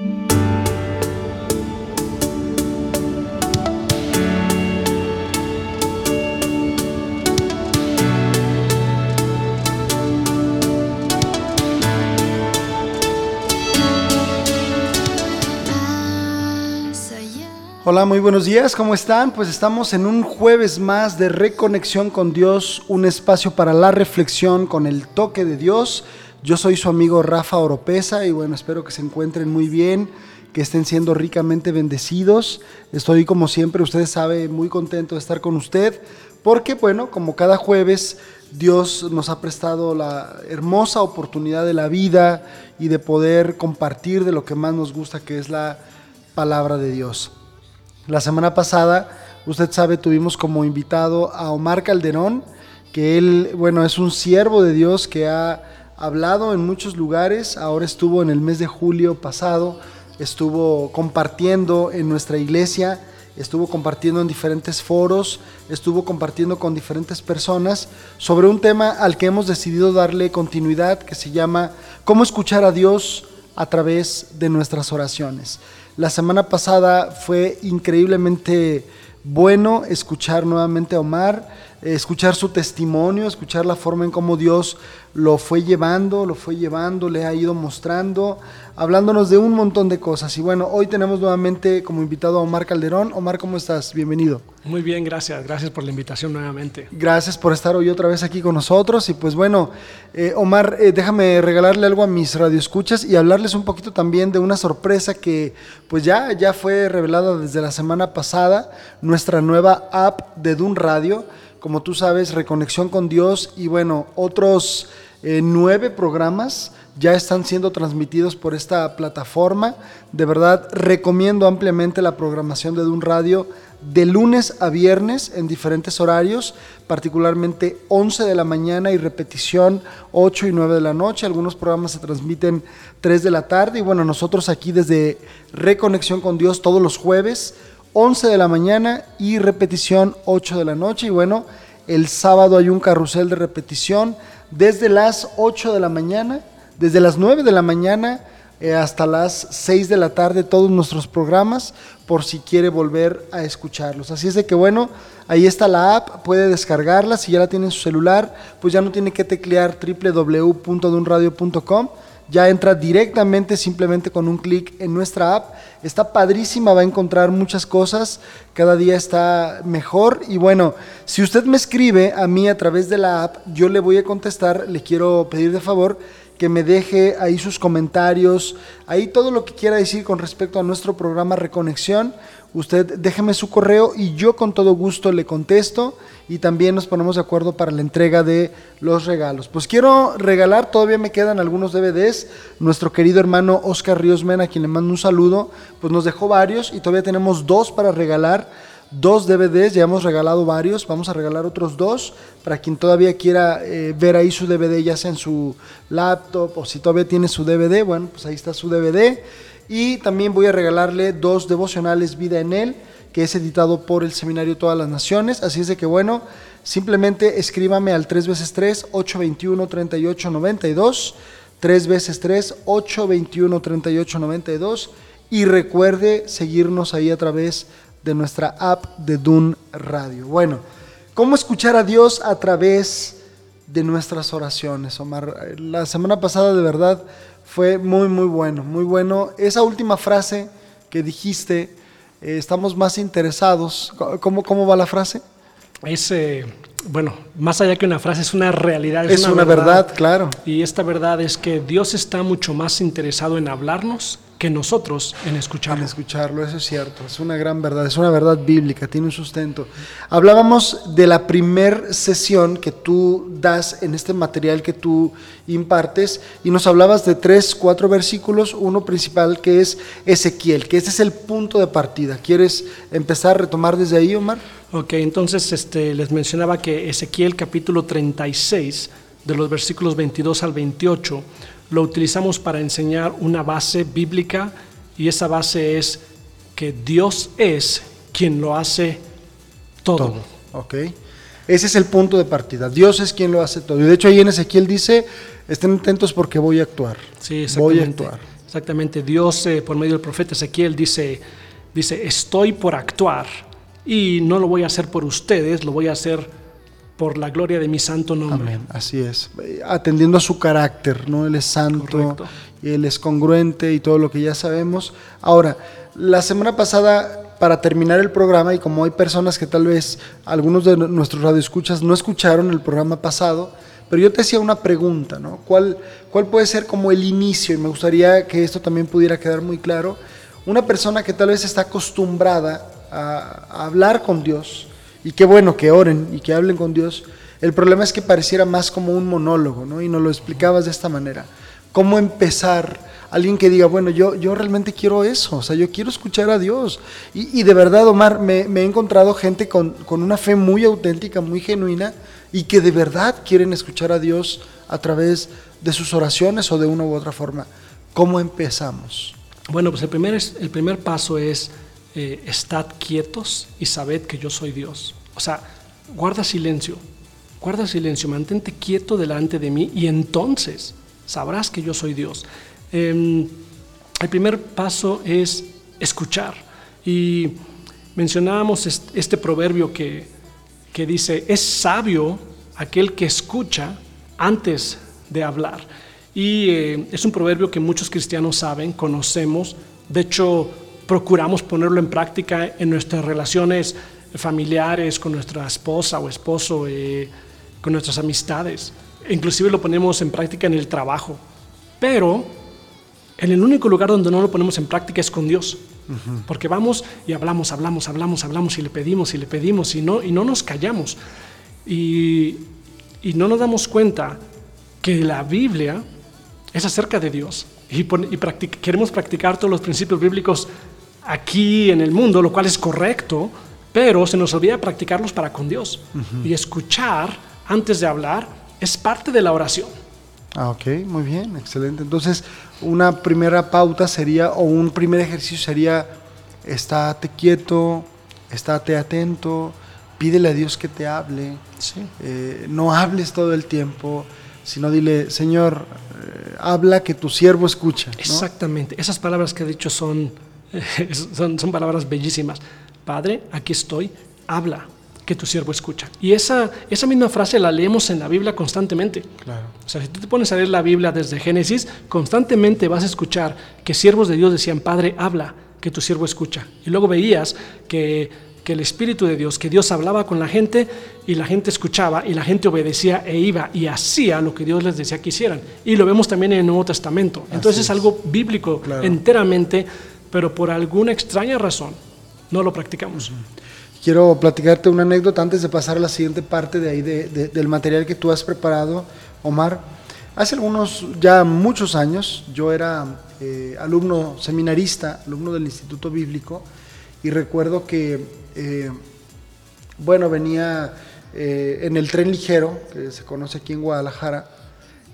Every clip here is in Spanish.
Hola, muy buenos días, ¿cómo están? Pues estamos en un jueves más de reconexión con Dios, un espacio para la reflexión con el toque de Dios. Yo soy su amigo Rafa Oropesa y bueno, espero que se encuentren muy bien, que estén siendo ricamente bendecidos. Estoy como siempre, usted sabe, muy contento de estar con usted, porque bueno, como cada jueves, Dios nos ha prestado la hermosa oportunidad de la vida y de poder compartir de lo que más nos gusta, que es la palabra de Dios. La semana pasada, usted sabe, tuvimos como invitado a Omar Calderón, que él, bueno, es un siervo de Dios que ha hablado en muchos lugares, ahora estuvo en el mes de julio pasado, estuvo compartiendo en nuestra iglesia, estuvo compartiendo en diferentes foros, estuvo compartiendo con diferentes personas sobre un tema al que hemos decidido darle continuidad que se llama ¿Cómo escuchar a Dios a través de nuestras oraciones? La semana pasada fue increíblemente bueno escuchar nuevamente a Omar, escuchar su testimonio, escuchar la forma en cómo Dios lo fue llevando, lo fue llevando, le ha ido mostrando, hablándonos de un montón de cosas. Y bueno, hoy tenemos nuevamente como invitado a Omar Calderón. Omar, ¿cómo estás? Bienvenido. Muy bien, gracias. Gracias por la invitación nuevamente. Gracias por estar hoy otra vez aquí con nosotros. Y pues bueno, eh, Omar, eh, déjame regalarle algo a mis radioescuchas y hablarles un poquito también de una sorpresa que pues ya, ya fue revelada desde la semana pasada, nuestra nueva app de Dun Radio como tú sabes, Reconexión con Dios y bueno, otros eh, nueve programas ya están siendo transmitidos por esta plataforma. De verdad, recomiendo ampliamente la programación de Dun Radio de lunes a viernes en diferentes horarios, particularmente 11 de la mañana y repetición 8 y 9 de la noche. Algunos programas se transmiten 3 de la tarde y bueno, nosotros aquí desde Reconexión con Dios todos los jueves 11 de la mañana y repetición 8 de la noche. Y bueno, el sábado hay un carrusel de repetición desde las 8 de la mañana, desde las 9 de la mañana eh, hasta las 6 de la tarde todos nuestros programas por si quiere volver a escucharlos. Así es de que bueno, ahí está la app, puede descargarla, si ya la tiene en su celular, pues ya no tiene que teclear www.dunradio.com ya entra directamente simplemente con un clic en nuestra app. Está padrísima, va a encontrar muchas cosas, cada día está mejor y bueno, si usted me escribe a mí a través de la app, yo le voy a contestar, le quiero pedir de favor que me deje ahí sus comentarios, ahí todo lo que quiera decir con respecto a nuestro programa Reconexión. Usted déjeme su correo y yo con todo gusto le contesto y también nos ponemos de acuerdo para la entrega de los regalos. Pues quiero regalar, todavía me quedan algunos DVDs. Nuestro querido hermano Oscar Ríos Mena, a quien le mando un saludo, pues nos dejó varios y todavía tenemos dos para regalar dos DVDs, ya hemos regalado varios, vamos a regalar otros dos para quien todavía quiera eh, ver ahí su DVD, ya sea en su laptop o si todavía tiene su DVD, bueno, pues ahí está su DVD. Y también voy a regalarle dos devocionales Vida en Él, que es editado por el Seminario Todas las Naciones. Así es de que bueno, simplemente escríbame al 3 x 3 821 3892 3 x 3 821 3892 y recuerde seguirnos ahí a través de nuestra app de Dun Radio. Bueno, ¿cómo escuchar a Dios a través de nuestras oraciones, Omar? La semana pasada de verdad fue muy, muy bueno, muy bueno. Esa última frase que dijiste, eh, estamos más interesados. ¿Cómo, ¿Cómo va la frase? Es, eh, bueno, más allá que una frase, es una realidad. Es, una, verdad, claro. Y esta verdad es que Dios está mucho más interesado en hablarnos que nosotros en escucharlo. En escucharlo, eso es cierto, es una gran verdad, es una verdad bíblica, tiene un sustento. Hablábamos de la primer sesión que tú das en este material que tú impartes y nos hablabas de tres, cuatro versículos, uno principal que es Ezequiel, que ese es el punto de partida. ¿Quieres empezar a retomar desde ahí, Omar? Ok, entonces este, les mencionaba que Ezequiel capítulo 36, de los versículos 22 al 28, lo utilizamos para enseñar una base bíblica y esa base es que Dios es quien lo hace todo. Ok. Ese es el punto de partida. Dios es quien lo hace todo. Y de hecho ahí en Ezequiel dice, estén atentos porque voy a actuar. Sí, Voy a actuar. Exactamente, Dios eh, por medio del profeta Ezequiel dice, dice, estoy por actuar y no lo voy a hacer por ustedes, lo voy a hacer por la gloria de mi santo nombre. Amén, así es. Atendiendo a su carácter, ¿no? Él es santo, y Él es congruente y todo lo que ya sabemos. Ahora, la semana pasada, para terminar el programa, y como hay personas que tal vez algunos de nuestros radioescuchas no escucharon el programa pasado, pero yo te hacía una pregunta, ¿no? ¿Cuál, ¿Cuál puede ser como el inicio? Y me gustaría que esto también pudiera quedar muy claro. Una persona que tal vez está acostumbrada a, a hablar con Dios, y qué bueno que oren y que hablen con Dios. El problema es que pareciera más como un monólogo, ¿no? Y nos lo explicabas de esta manera. ¿Cómo empezar? Alguien que diga, bueno, yo, yo realmente quiero eso, o sea, yo quiero escuchar a Dios. Y, de verdad, Omar, me, he encontrado gente con, con, una fe muy auténtica, muy genuina, y que de verdad quieren escuchar a Dios a través de sus oraciones o de una u otra forma. ¿Cómo empezamos? Bueno, pues el primer, el primer paso es eh, estad quietos y sabed que yo soy Dios. O sea, guarda silencio, guarda silencio, mantente quieto delante de mí y entonces sabrás que yo soy Dios. Em, el primer paso es escuchar. Y mencionábamos este proverbio que, que dice, es sabio aquel que escucha antes de hablar. Y eh, es un proverbio que muchos cristianos saben, conocemos. De hecho, procuramos ponerlo en práctica en nuestras relaciones familiares, con nuestra esposa o esposo, eh, con nuestras amistades. Inclusive lo ponemos en práctica en el trabajo. Pero en el único lugar donde no lo ponemos en práctica es con Dios. Porque vamos y hablamos, hablamos, hablamos, hablamos y le pedimos y le pedimos y no, y no nos callamos. Y, y no nos damos cuenta que la Biblia es acerca de Dios. Y, y queremos practicar todos los principios bíblicos aquí en el mundo, lo cual es correcto, pero se nos olvida practicarlos para con Dios. Y escuchar antes de hablar es parte de la oración. Ah, ok, muy bien, excelente. Entonces, una primera pauta sería, o un primer ejercicio sería, estate quieto, estate atento, pídele a Dios que te hable. Eh, no hables todo el tiempo, sino dile, Señor, eh, habla que tu siervo escucha. Exactamente, esas palabras que ha dicho son son, son palabras bellísimas. Padre, aquí estoy, habla, que tu siervo escucha. Y esa, esa misma frase la leemos en la Biblia constantemente. Claro. O sea, si tú te pones a leer la Biblia desde Génesis, constantemente vas a escuchar que siervos de Dios decían, Padre, habla, que tu siervo escucha. Y luego veías que, que el Espíritu de Dios, que Dios hablaba con la gente y la gente escuchaba y la gente obedecía e iba y hacía lo que Dios les decía que hicieran. Y lo vemos también en el Nuevo Testamento. Entonces es. algo bíblico enteramente pero por alguna extraña razón no lo practicamos. Quiero platicarte una anécdota antes de pasar a la siguiente parte de ahí del material que tú has preparado, Omar. Hace algunos, ya muchos años, yo era eh, alumno seminarista, alumno del Instituto Bíblico, y recuerdo que, eh, bueno, venía eh, en el tren ligero, que se conoce aquí en Guadalajara,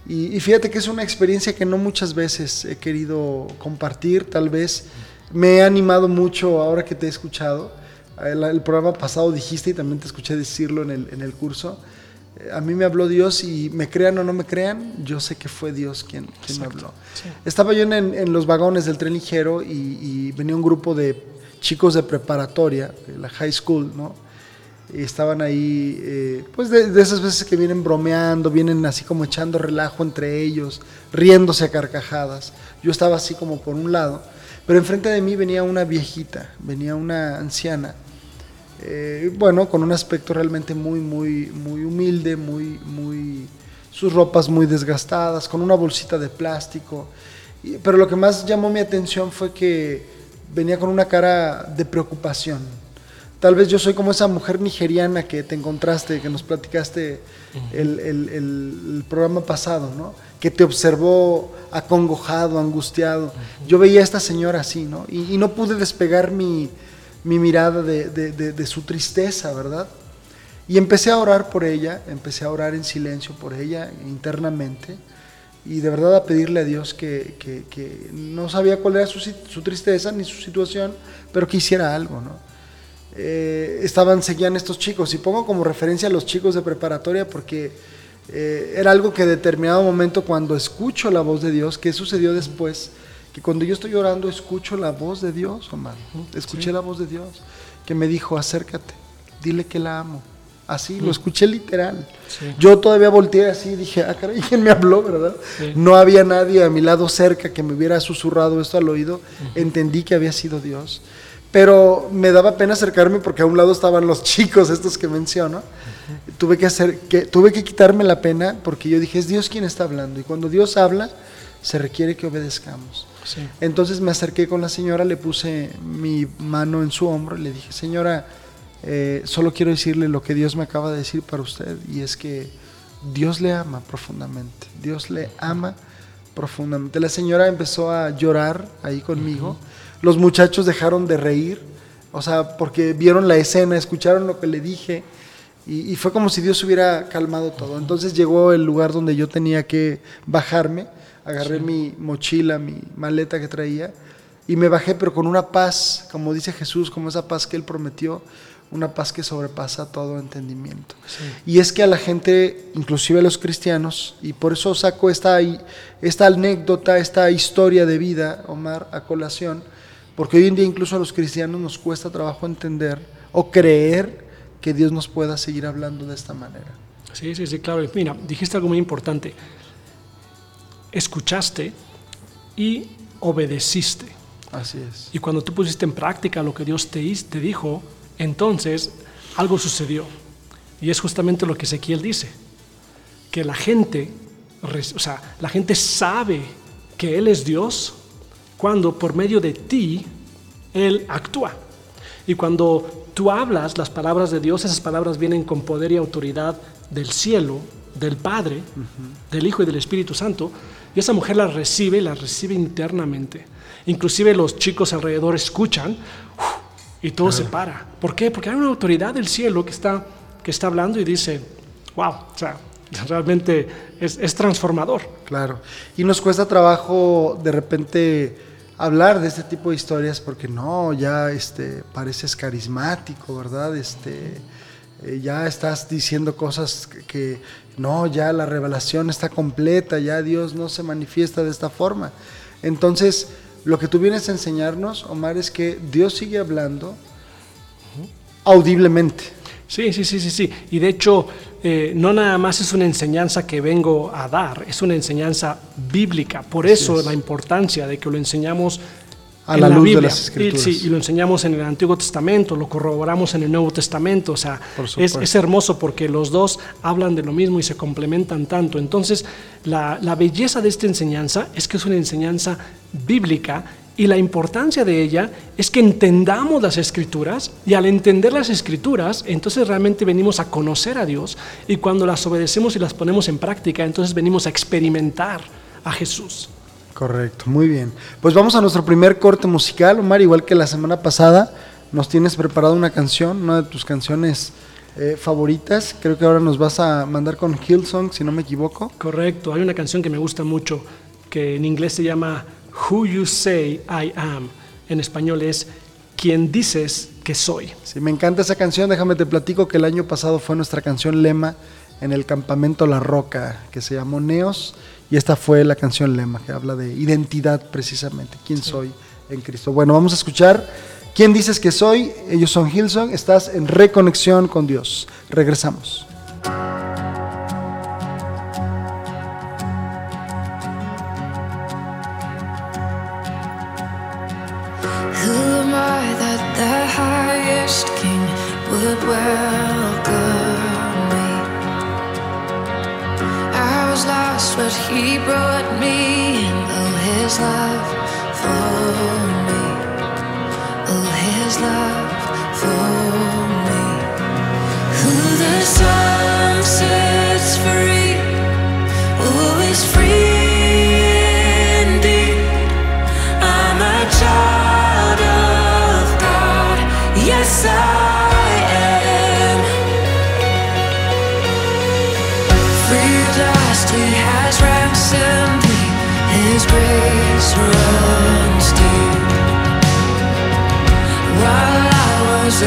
y, fíjate que es una experiencia que no muchas veces he querido compartir, tal vez me he animado mucho ahora que te he escuchado. El, programa pasado dijiste y también te escuché decirlo en el, en el curso. Eh, a mí me habló Dios y me crean o no me crean, yo sé que fue Dios quien, quien me habló. Estaba yo en, en, los vagones del tren ligero y, y, venía un grupo de chicos de preparatoria, la high school, ¿no? Estaban ahí, eh, pues de, esas veces que vienen bromeando, vienen así como echando relajo entre ellos, riéndose a carcajadas. Yo estaba así como por un lado, pero enfrente de mí venía una viejita, venía una anciana, eh, bueno, con un aspecto realmente muy, muy, muy humilde, muy, muy, sus ropas muy desgastadas, con una bolsita de plástico. pero lo que más llamó mi atención fue que venía con una cara de preocupación Tal vez yo soy como esa mujer nigeriana que te encontraste, que nos platicaste el, programa pasado, ¿no? Que te observó acongojado, angustiado. Yo veía a esta señora así, ¿no? Y, no pude despegar mi, mirada de, su tristeza, ¿verdad? Y empecé a orar por ella, empecé a orar en silencio por ella internamente y de verdad a pedirle a Dios que, no sabía cuál era su, su, tristeza ni su situación, pero que hiciera algo, ¿no? Eh, estaban, seguían estos chicos. Y pongo como referencia a los chicos de preparatoria porque eh, era algo que en determinado momento cuando escucho la voz de Dios, ¿qué sucedió después? que cuando yo estoy orando escucho la voz de Dios, Omar. Escuché la voz de Dios que me dijo, acércate, dile que la amo. Así, lo escuché literal. Yo todavía volteé así y dije, ah, caray, ¿quién me habló, verdad? No había nadie a mi lado cerca que me hubiera susurrado esto al oído. Entendí que había sido Dios. Pero me daba pena acercarme porque a un lado estaban los chicos, estos que menciono. Tuve que, hacer, que, tuve que quitarme la pena porque yo dije, es Dios quien está hablando. Y cuando Dios habla, se requiere que obedezcamos. Entonces me acerqué con la señora, le puse mi mano en su hombro y le dije, señora, eh, solo quiero decirle lo que Dios me acaba de decir para usted y es que Dios le ama profundamente, Dios le ama profundamente. La señora empezó a llorar ahí conmigo, los muchachos dejaron de reír, o sea, porque vieron la escena, escucharon lo que le dije y, fue como si Dios hubiera calmado todo. Entonces llegó el lugar donde yo tenía que bajarme, agarré mi mochila, mi maleta que traía y me bajé, pero con una paz, como dice Jesús, como esa paz que Él prometió una paz que sobrepasa todo entendimiento. Y es que a la gente, inclusive a los cristianos, y por eso saco esta, esta anécdota, esta historia de vida, Omar, a colación, porque hoy en día incluso a los cristianos nos cuesta trabajo entender o creer que Dios nos pueda seguir hablando de esta manera. Sí, sí, sí, claro. Mira, dijiste algo muy importante. Escuchaste y obedeciste. Así es. Y cuando tú pusiste en práctica lo que Dios te, te dijo, entonces, algo sucedió. Y es justamente lo que Ezequiel dice, que la gente, o sea, la gente sabe que Él es Dios cuando por medio de ti Él actúa. Y cuando tú hablas las palabras de Dios, esas palabras vienen con poder y autoridad del cielo, del Padre, del Hijo y del Espíritu Santo, y esa mujer las recibe, las recibe internamente. Inclusive los chicos alrededor escuchan, y todo se para. ¿Por qué? Porque hay una autoridad del cielo que está, que está hablando y dice, wow, o sea, realmente es, es transformador. Claro. Y nos cuesta trabajo de repente hablar de este tipo de historias porque no, ya este, pareces carismático, ¿verdad? Este, eh, ya estás diciendo cosas que, que, no, ya la revelación está completa, ya Dios no se manifiesta de esta forma. Entonces, lo que tú vienes a enseñarnos, Omar, es que Dios sigue hablando audiblemente. Sí, sí, sí, sí, sí. Y de hecho, eh, no nada más es una enseñanza que vengo a dar, es una enseñanza bíblica. Por eso la importancia de que lo enseñamos a la, luz de las escrituras. Y, sí, y lo enseñamos en el Antiguo Testamento, lo corroboramos en el Nuevo Testamento. O sea, es, es, hermoso porque los dos hablan de lo mismo y se complementan tanto. Entonces, la, la belleza de esta enseñanza es que es una enseñanza bíblica y la importancia de ella es que entendamos las escrituras y al entender las escrituras, entonces realmente venimos a conocer a Dios y cuando las obedecemos y las ponemos en práctica, entonces venimos a experimentar a Jesús. Correcto, muy bien. Pues vamos a nuestro primer corte musical, Omar, igual que la semana pasada, nos tienes preparado una canción, una de tus canciones eh, favoritas. Creo que ahora nos vas a mandar con Hillsong, si no me equivoco. Correcto, hay una canción que me gusta mucho, que en inglés se llama Who You Say I Am. En español es Quien dices que soy. Sí, me encanta esa canción. Déjame te platico que el año pasado fue nuestra canción lema en el campamento La Roca, que se llamó Neos y esta fue la canción lema que habla de identidad precisamente, quién soy en Cristo. Bueno, vamos a escuchar quién dices que soy. Ellos son Hillsong, estás en reconexión con Dios. Regresamos. But he brought me in. Oh, his love for me. Oh, his love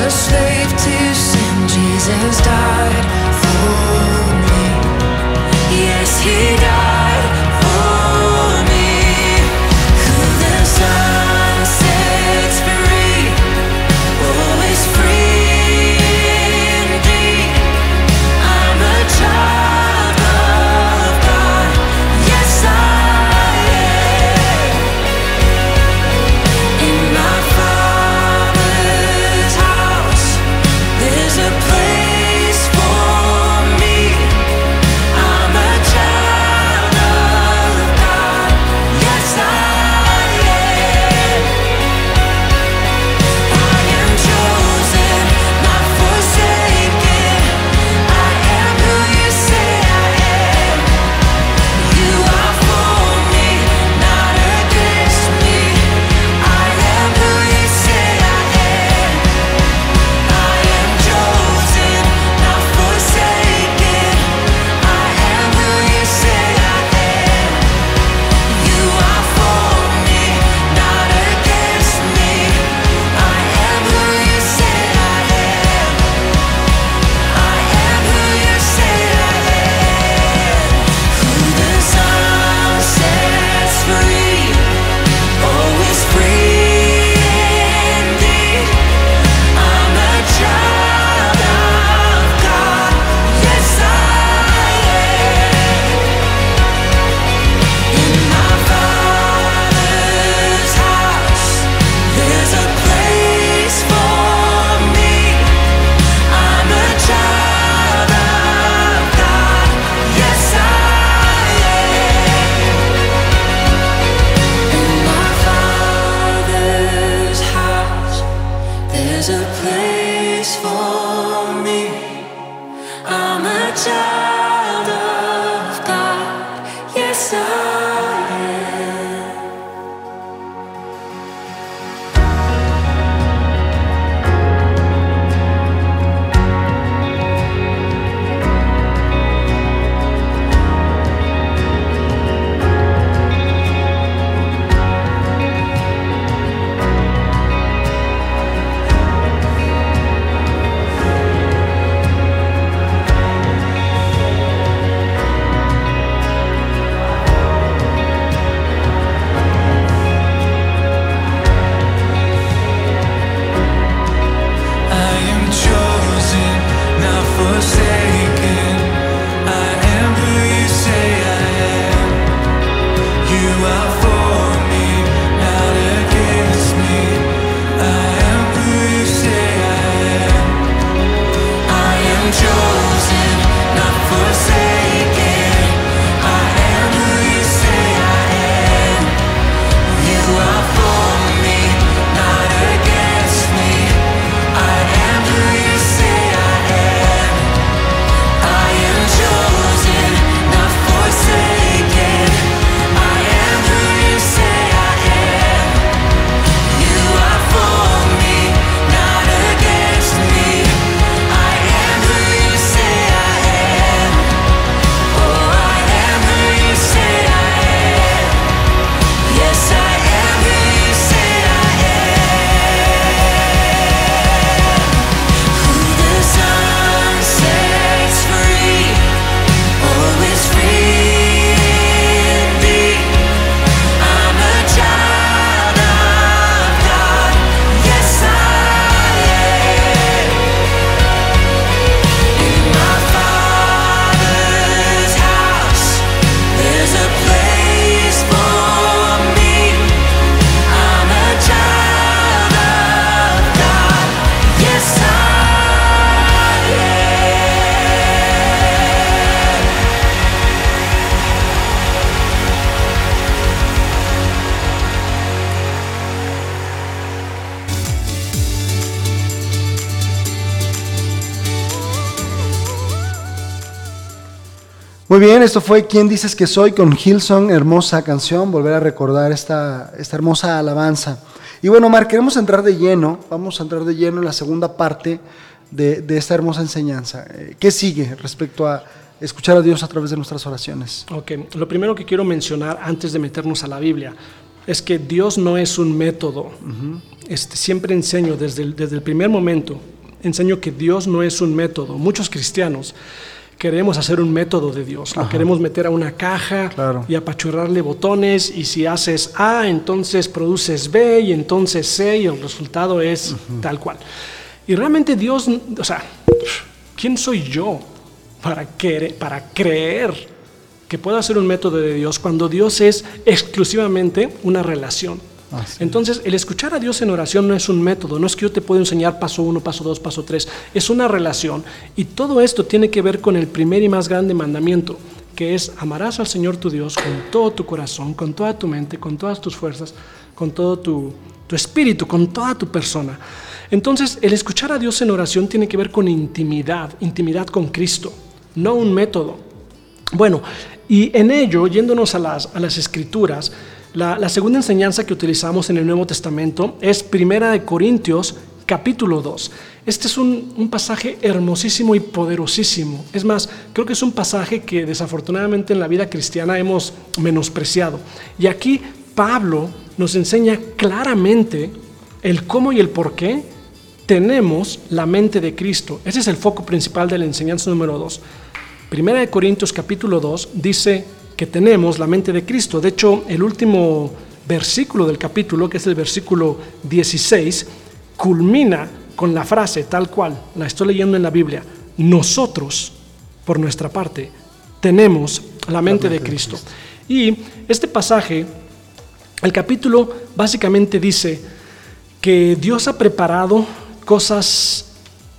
a slave to sin, Jesus died for me. Yes, he died Muy bien, esto fue ¿Quién dices que soy? con Hillsong, hermosa canción, volver a recordar esta, esta hermosa alabanza. Y bueno, Omar, queremos entrar de lleno, vamos a entrar de lleno en la segunda parte de, de esta hermosa enseñanza. Eh, ¿Qué sigue respecto a escuchar a Dios a través de nuestras oraciones? Ok, lo primero que quiero mencionar antes de meternos a la Biblia es que Dios no es un método. este, siempre enseño desde el, desde el primer momento, enseño que Dios no es un método. Muchos cristianos queremos hacer un método de Dios. Lo queremos meter a una caja Claro. y apachurrarle botones y si haces A, entonces produces B y entonces C y el resultado es tal cual. Y realmente Dios, o sea, ¿quién soy yo para, querer, para creer que puedo hacer un método de Dios cuando Dios es exclusivamente una relación? Así Entonces, el escuchar a Dios en oración no es un método, no es que yo te puedo enseñar paso uno, paso dos, paso tres, es una relación. Y todo esto tiene que ver con el primer y más grande mandamiento, que es amarás al Señor tu Dios con todo tu corazón, con toda tu mente, con todas tus fuerzas, con todo tu, tu espíritu, con toda tu persona. Entonces, el escuchar a Dios en oración tiene que ver con intimidad, intimidad con Cristo, no un método. Bueno, y en ello, yéndonos a las, a las escrituras, la, segunda enseñanza que utilizamos en el Nuevo Testamento es Primera de Corintios, capítulo 2. Este es un, un pasaje hermosísimo y poderosísimo. Es más, creo que es un pasaje que desafortunadamente en la vida cristiana hemos menospreciado. Y aquí Pablo nos enseña claramente el cómo y el por qué tenemos la mente de Cristo. Ese es el foco principal de la enseñanza número 2. Primera de Corintios capítulo 2 dice que tenemos la mente de Cristo. De hecho, el último versículo del capítulo, que es el versículo 16, culmina con la frase tal cual, la estoy leyendo en la Biblia, nosotros, por nuestra parte, tenemos la mente de Cristo. Y este pasaje, el capítulo básicamente dice que Dios ha preparado cosas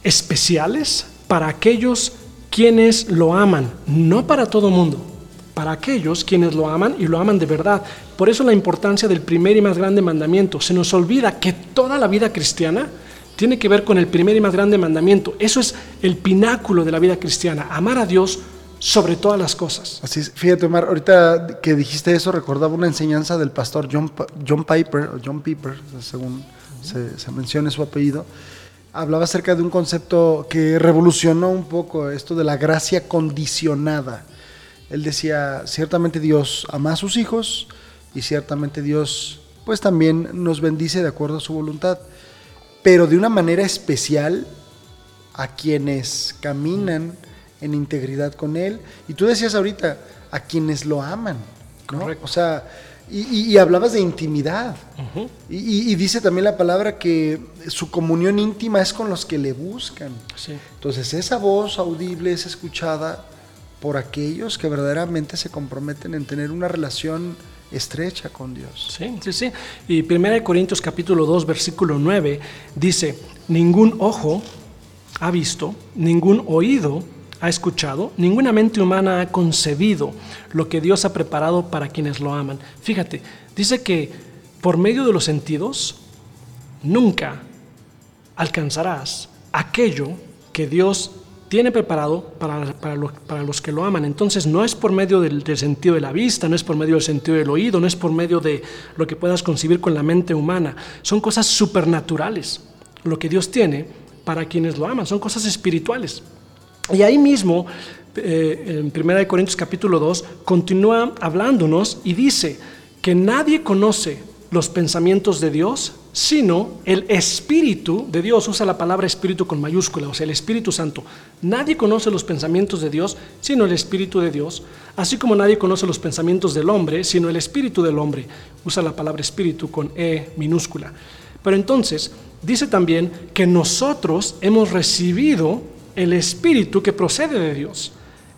especiales para aquellos quienes lo aman, no para todo mundo, para aquellos quienes lo aman y lo aman de verdad. Por eso la importancia del primer y más grande mandamiento. Se nos olvida que toda la vida cristiana tiene que ver con el primer y más grande mandamiento. Eso es el pináculo de la vida cristiana, amar a Dios sobre todas las cosas. Así es. Fíjate, Omar, ahorita que dijiste eso, recordaba una enseñanza del pastor John, John Piper, o John Piper, según se, se mencione su apellido. Hablaba acerca de un concepto que revolucionó un poco esto de la gracia condicionada. Él decía, ciertamente Dios ama a sus hijos y ciertamente Dios pues también nos bendice de acuerdo a su voluntad, pero de una manera especial a quienes caminan en integridad con Él. Y tú decías ahorita, a quienes lo aman, ¿no? Correcto. O sea, y, y- y hablabas de intimidad. y, y- y dice también la palabra que su comunión íntima es con los que le buscan. Sí. Entonces esa voz audible es escuchada por aquellos que verdaderamente se comprometen en tener una relación estrecha con Dios. Sí, sí, sí. Y 1 Corintios capítulo 2, versículo 9 dice, ningún ojo ha visto, ningún oído ha escuchado, ninguna mente humana ha concebido lo que Dios ha preparado para quienes lo aman. Fíjate, dice que por medio de los sentidos nunca alcanzarás aquello que Dios tiene preparado para, para, lo- para los que lo aman. Entonces no es por medio del, del sentido de la vista, no es por medio del sentido del oído, no es por medio de lo que puedas concebir con la mente humana. Son cosas supernaturales lo que Dios tiene para quienes lo aman, son cosas espirituales. Y ahí mismo, eh, en 1 Corintios capítulo 2, continúa hablándonos y dice que nadie conoce los pensamientos de Dios sino el Espíritu de Dios. Usa la palabra Espíritu con mayúscula, o sea, el Espíritu Santo. Nadie conoce los pensamientos de Dios sino el Espíritu de Dios, así como nadie conoce los pensamientos del hombre sino el Espíritu del hombre. Usa la palabra Espíritu con E minúscula. Pero entonces, dice también que nosotros hemos recibido el Espíritu que procede de Dios.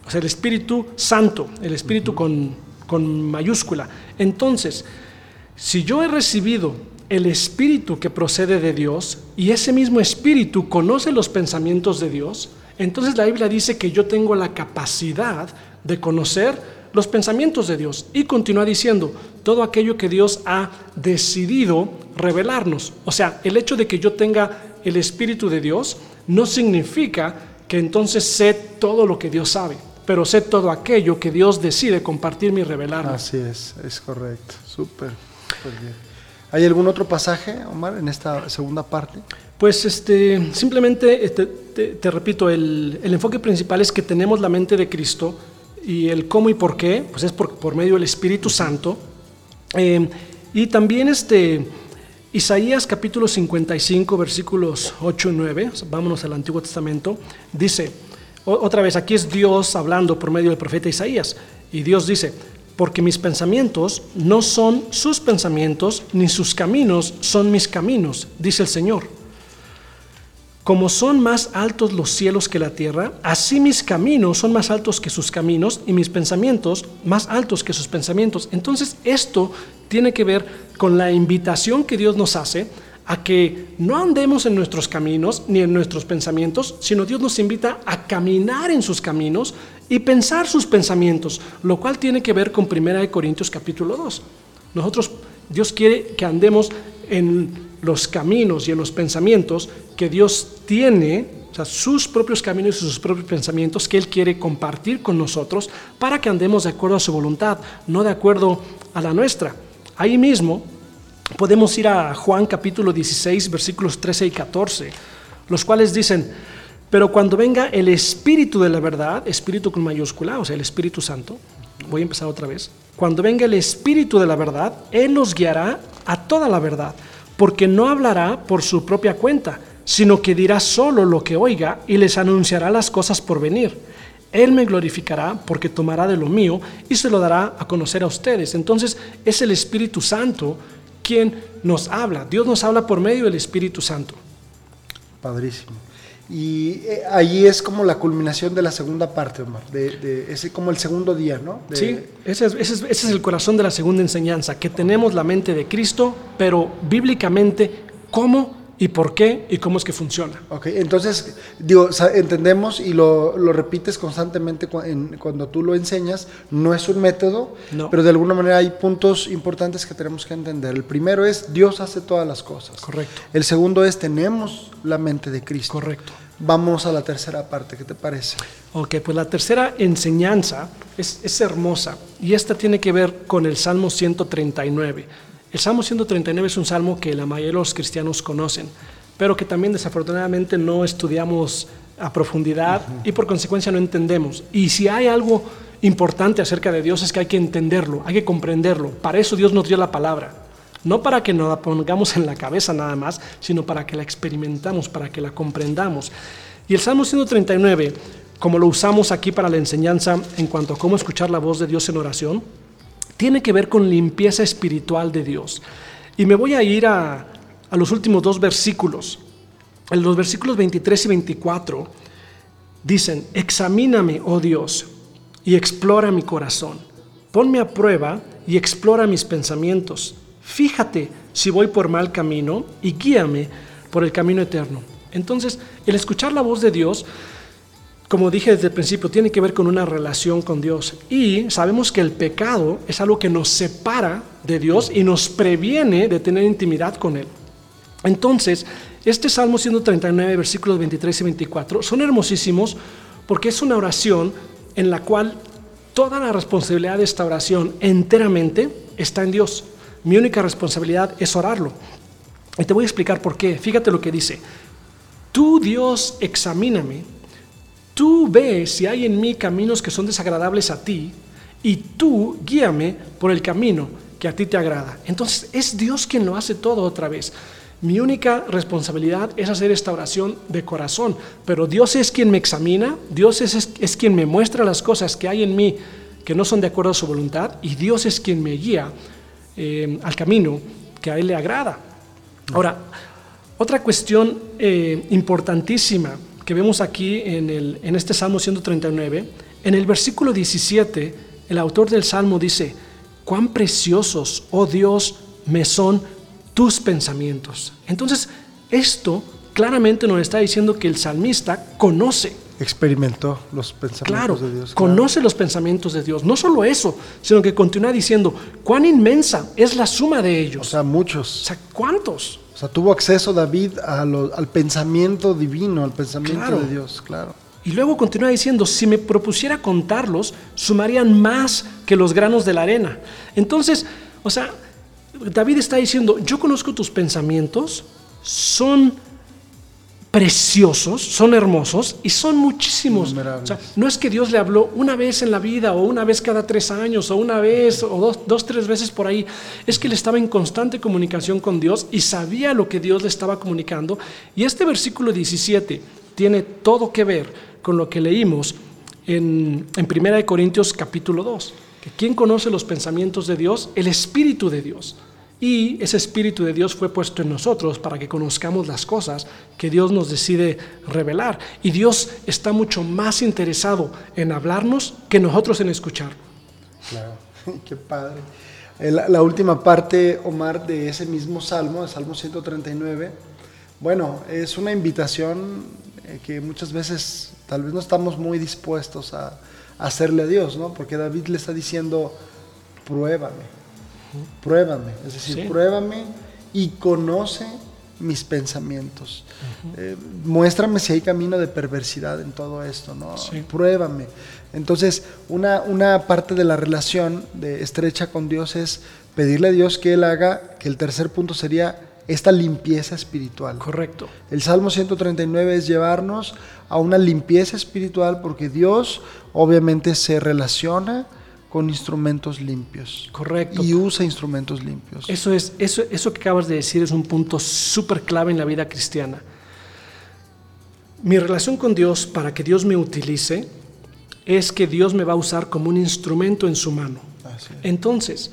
O sea, el Espíritu Santo, el Espíritu con, con mayúscula. Entonces, si yo he recibido el Espíritu que procede de Dios y ese mismo Espíritu conoce los pensamientos de Dios, entonces la Biblia dice que yo tengo la capacidad de conocer los pensamientos de Dios. Y continúa diciendo, todo aquello que Dios ha decidido revelarnos. O sea, el hecho de que yo tenga el Espíritu de Dios no significa que entonces sé todo lo que Dios sabe. pero sé todo aquello que Dios decide compartirme y revelarme. Así es, es correcto. Súper, bien. ¿Hay algún otro pasaje, Omar, en esta segunda parte? Pues este, simplemente este, te, repito, el, enfoque principal es que tenemos la mente de Cristo y el cómo y por qué, pues es por, medio del Espíritu Santo. Eh, y también este, Isaías capítulo 55, versículos 8 y 9, vámonos al Antiguo Testamento, dice, otra vez, aquí es Dios hablando por medio del profeta Isaías, y Dios dice, porque mis pensamientos no son sus pensamientos, ni sus caminos son mis caminos, dice el Señor. Como son más altos los cielos que la tierra, así mis caminos son más altos que sus caminos y mis pensamientos más altos que sus pensamientos. Entonces esto tiene que ver con la invitación que Dios nos hace a que no andemos en nuestros caminos ni en nuestros pensamientos, sino Dios nos invita a caminar en sus caminos y pensar sus pensamientos, lo cual tiene que ver con 1 Corintios capítulo 2. Nosotros, Dios quiere que andemos en los caminos y en los pensamientos que Dios tiene, o sea, sus propios caminos y sus propios pensamientos que Él quiere compartir con nosotros para que andemos de acuerdo a su voluntad, no de acuerdo a la nuestra. Ahí mismo podemos ir a Juan capítulo 16, versículos 13 y 14, los cuales dicen, pero cuando venga el Espíritu de la verdad, Espíritu con mayúscula, o sea, el Espíritu Santo, voy a empezar otra vez, cuando venga el Espíritu de la verdad, Él los guiará a toda la verdad, porque no hablará por su propia cuenta, sino que dirá solo lo que oiga y les anunciará las cosas por venir. Él me glorificará porque tomará de lo mío y se lo dará a conocer a ustedes. Entonces es el Espíritu Santo quien nos habla. Dios nos habla por medio del Espíritu Santo. Padrísimo. Y eh, ahí es como la culminación de la segunda parte, Omar, de, de ese como el segundo día, ¿no? Sí, ese es, ese es- ese es el corazón de la segunda enseñanza, que tenemos la mente de Cristo, pero bíblicamente cómo y por qué y cómo es que funciona. Ok, entonces, digo, entendemos y lo, lo repites constantemente cua- en- cuando tú lo enseñas, no es un método, No. pero de alguna manera hay puntos importantes que tenemos que entender. El primero es, Dios hace todas las cosas. Correcto. El segundo es, tenemos la mente de Cristo. Correcto. Vamos a la tercera parte, ¿qué te parece? Ok, pues la tercera enseñanza es, es hermosa y esta tiene que ver con el Salmo 139. El Salmo 139 es un salmo que la mayoría de los cristianos conocen, pero que también desafortunadamente no estudiamos a profundidad y por consecuencia no entendemos. Y si hay algo importante acerca de Dios es que hay que entenderlo, hay que comprenderlo. Para eso Dios nos dio la palabra. No para que nos la pongamos en la cabeza nada más, sino para que la experimentamos, para que la comprendamos. Y el Salmo 139, como lo usamos aquí para la enseñanza en cuanto a cómo escuchar la voz de Dios en oración, tiene que ver con limpieza espiritual de Dios. Y me voy a ir a, a los últimos dos versículos. En los versículos 23 y 24 dicen, examíname, oh Dios, y explora mi corazón. Ponme a prueba y explora mis pensamientos. Fíjate si voy por mal camino y guíame por el camino eterno. Entonces, el escuchar la voz de Dios como dije desde el principio, tiene que ver con una relación con Dios. Y sabemos que el pecado es algo que nos separa de Dios y nos previene de tener intimidad con Él. Entonces, este Salmo 139, versículos 23 y 24, son hermosísimos porque es una oración en la cual toda la responsabilidad de esta oración enteramente está en Dios. Mi única responsabilidad es orarlo. Y te voy a explicar por qué. Fíjate lo que dice. Tú, Dios, examíname Tú ves si hay en mí caminos que son desagradables a ti y tú guíame por el camino que a ti te agrada. Entonces es Dios quien lo hace todo otra vez. Mi única responsabilidad es hacer esta oración de corazón, pero Dios es quien me examina, Dios es, es, es quien me muestra las cosas que hay en mí que no son de acuerdo a su voluntad y Dios es quien me guía eh, al camino que a Él le agrada. Ahora, otra cuestión eh, importantísima que vemos aquí en, el, en este Salmo 139, en el versículo 17, el autor del Salmo dice, cuán preciosos, oh Dios, me son tus pensamientos. Entonces, esto claramente nos está diciendo que el salmista conoce. Experimentó los pensamientos Claro, de Dios. conoce los pensamientos de Dios. No solo eso, sino que continúa diciendo, cuán inmensa es la suma de ellos. O sea, muchos. O sea, ¿cuántos? O sea, tuvo acceso David a lo- al pensamiento divino, al pensamiento Claro. de Dios, claro. Y luego continúa diciendo, si me propusiera contarlos, sumarían más que los granos de la arena. Entonces, o sea, David está diciendo, yo conozco tus pensamientos, son preciosos, son hermosos y son muchísimos. O sea, no es que Dios le habló una vez en la vida o una vez cada tres años o una vez o dos, dos, tres veces por ahí. Es que él estaba en constante comunicación con Dios y sabía lo que Dios le estaba comunicando. Y este versículo 17 tiene todo que ver con lo que leímos en, en 1 Corintios capítulo 2. Que ¿Quién conoce los pensamientos de Dios? El Espíritu de Dios. Y ese Espíritu de Dios fue puesto en nosotros para que conozcamos las cosas que Dios nos decide revelar. Y Dios está mucho más interesado en hablarnos que nosotros en escuchar. Claro, qué padre. La, la, última parte, Omar, de ese mismo salmo, el Salmo 139, bueno, es una invitación eh, que muchas veces tal vez no estamos muy dispuestos a hacerle a Dios, ¿no? Porque David le está diciendo, pruébame Pruébame, es decir, sí. pruébame y conoce mis pensamientos. Uh -huh. eh, muéstrame si hay camino de perversidad en todo esto, ¿no? Sí. Pruébame. Entonces, una, una parte de la relación de estrecha con Dios es pedirle a Dios que Él haga, que el tercer punto sería esta limpieza espiritual. Correcto. El Salmo 139 es llevarnos a una limpieza espiritual porque Dios obviamente se relaciona con instrumentos limpios. Correcto. Y usa instrumentos limpios. Eso, es, eso, eso que acabas de decir es un punto súper clave en la vida cristiana. Mi relación con Dios, para que Dios me utilice, es que Dios me va a usar como un instrumento en su mano. Entonces,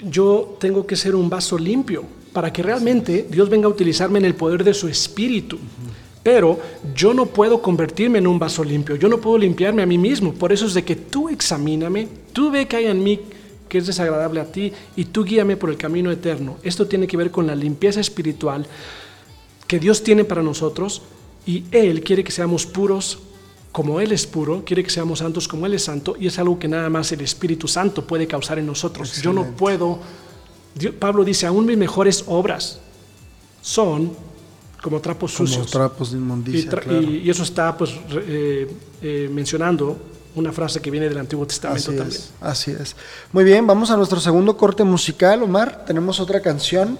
yo tengo que ser un vaso limpio para que realmente Dios venga a utilizarme en el poder de su espíritu. Uh -huh. Pero yo no puedo convertirme en un vaso limpio, yo no puedo limpiarme a mí mismo. Por eso es de que tú examíname, tú ve que hay en mí que es desagradable a ti y tú guíame por el camino eterno. Esto tiene que ver con la limpieza espiritual que Dios tiene para nosotros y Él quiere que seamos puros como Él es puro, quiere que seamos santos como Él es santo y es algo que nada más el Espíritu Santo puede causar en nosotros. Excelente. Yo no puedo, Dios, Pablo dice, aún mis mejores obras son como trapos como sucios. trapos de inmundicia. Y, tra claro. y, y eso está pues eh, eh, mencionando una frase que viene del Antiguo Testamento así también. Es, así es. Muy bien, vamos a nuestro segundo corte musical, Omar. Tenemos otra canción,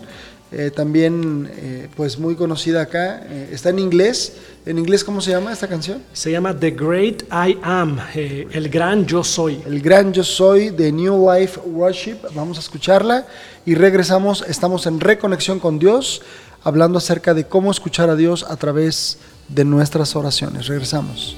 eh, también eh, pues muy conocida acá. Eh, está en inglés. ¿En inglés cómo se llama esta canción? Se llama The Great I Am, eh, el gran yo soy. El gran yo soy de New Life Worship. Vamos a escucharla y regresamos. Estamos en reconexión con Dios hablando acerca de cómo escuchar a Dios a través de nuestras oraciones. Regresamos.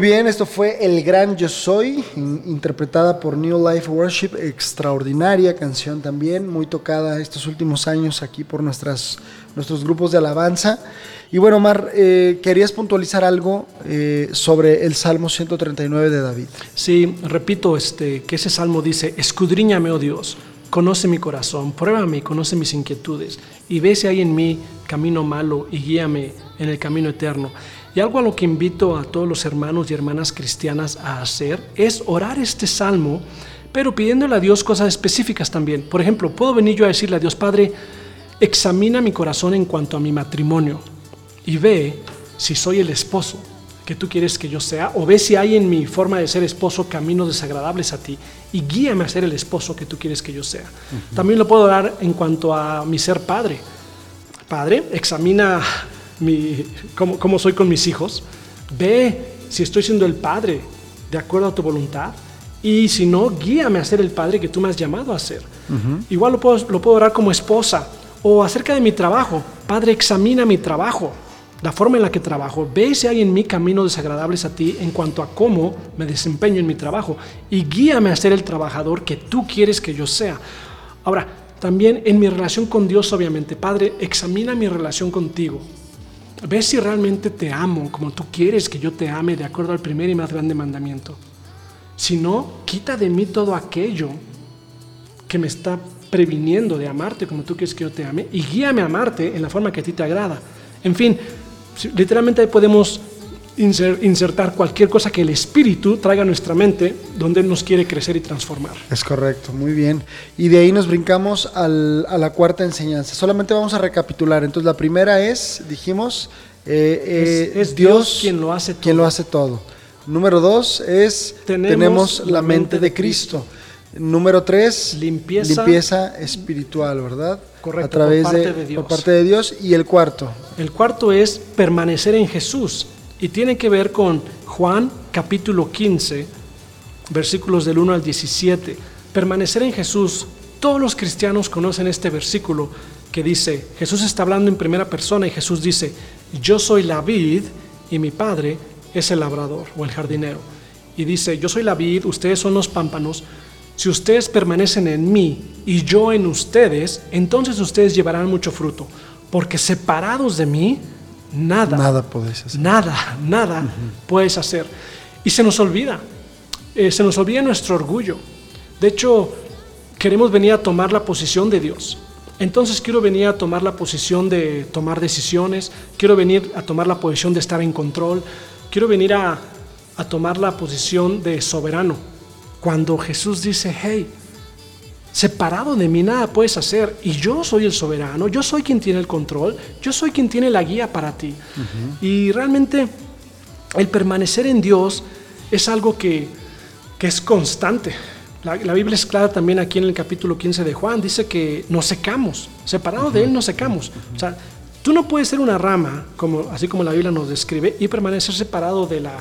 Muy bien, esto fue El Gran Yo Soy, in- interpretada por New Life Worship, extraordinaria canción también, muy tocada estos últimos años aquí por nuestras, nuestros grupos de alabanza. Y bueno, Omar, eh, querías puntualizar algo eh, sobre el Salmo 139 de David. Sí, repito este, que ese salmo dice, escudriñame, oh Dios, conoce mi corazón, pruébame conoce mis inquietudes, y ve si hay en mí camino malo y guíame en el camino eterno. Y algo a lo que invito a todos los hermanos y hermanas cristianas a hacer es orar este salmo, pero pidiéndole a Dios cosas específicas también. Por ejemplo, puedo venir yo a decirle a Dios, Padre, examina mi corazón en cuanto a mi matrimonio y ve si soy el esposo que tú quieres que yo sea, o ve si hay en mi forma de ser esposo caminos desagradables a ti y guíame a ser el esposo que tú quieres que yo sea. También lo puedo dar en cuanto a mi ser padre. Padre, examina mi, cómo, cómo soy con mis hijos, ve si estoy siendo el padre de acuerdo a tu voluntad y si no, guíame a ser el padre que tú me has llamado a ser. Igual lo puedo, lo puedo orar como esposa o acerca de mi trabajo. Padre, examina mi trabajo, la forma en la que trabajo. Ve si hay en mí caminos desagradables a ti en cuanto a cómo me desempeño en mi trabajo y guíame a ser el trabajador que tú quieres que yo sea. Ahora, también en mi relación con Dios, obviamente, Padre, examina mi relación contigo. Ve si realmente te amo como tú quieres que yo te ame de acuerdo al primer y más grande mandamiento. Si no, quita de mí todo aquello que me está previniendo de amarte como tú quieres que yo te ame y guíame a amarte en la forma que a ti te agrada. En fin, literalmente podemos insertar cualquier cosa que el Espíritu traiga a nuestra mente donde Él nos quiere crecer y transformar. Es correcto, muy bien. Y de ahí nos brincamos al- a la cuarta enseñanza. Solamente vamos a recapitular. Entonces la primera es, dijimos, eh, eh, Es- es Dios quien lo hace quien todo. lo hace todo. Número dos es, Tenemos tenemos, la mente de Cristo. Número tres, Limpieza. limpieza espiritual, ¿verdad? Correcto, A través por parte de, de Dios. por parte de Dios. Y el cuarto, El cuarto es permanecer en Jesús y tiene que ver con Juan capítulo 15, versículos del 1 al 17. Permanecer en Jesús. Todos los cristianos conocen este versículo que dice, Jesús está hablando en primera persona y Jesús dice, yo soy la vid y mi padre es el labrador o el jardinero. Y dice, yo soy la vid, ustedes son los pámpanos. Si ustedes permanecen en mí y yo en ustedes, entonces ustedes llevarán mucho fruto, porque separados de mí, nada, nada podéis hacer. nada, nada puedes hacer. Y se nos olvida, eh, se nos olvida nuestro orgullo. De hecho, queremos venir a tomar la posición de Dios. Entonces quiero venir a tomar la posición de tomar decisiones, quiero venir a tomar la posición de estar en control, quiero venir a, a tomar la posición de soberano. Cuando Jesús dice, hey, separado de mí nada puedes hacer y yo soy el soberano, yo soy quien tiene el control, yo soy quien tiene la guía para ti. Y realmente el permanecer en Dios es algo que, que es constante. La, la Biblia es clara también aquí en el capítulo 15 de Juan, dice que nos secamos, separado de Él nos secamos. O sea, tú no puedes ser una rama, como, así como la Biblia nos describe, y permanecer separado de la,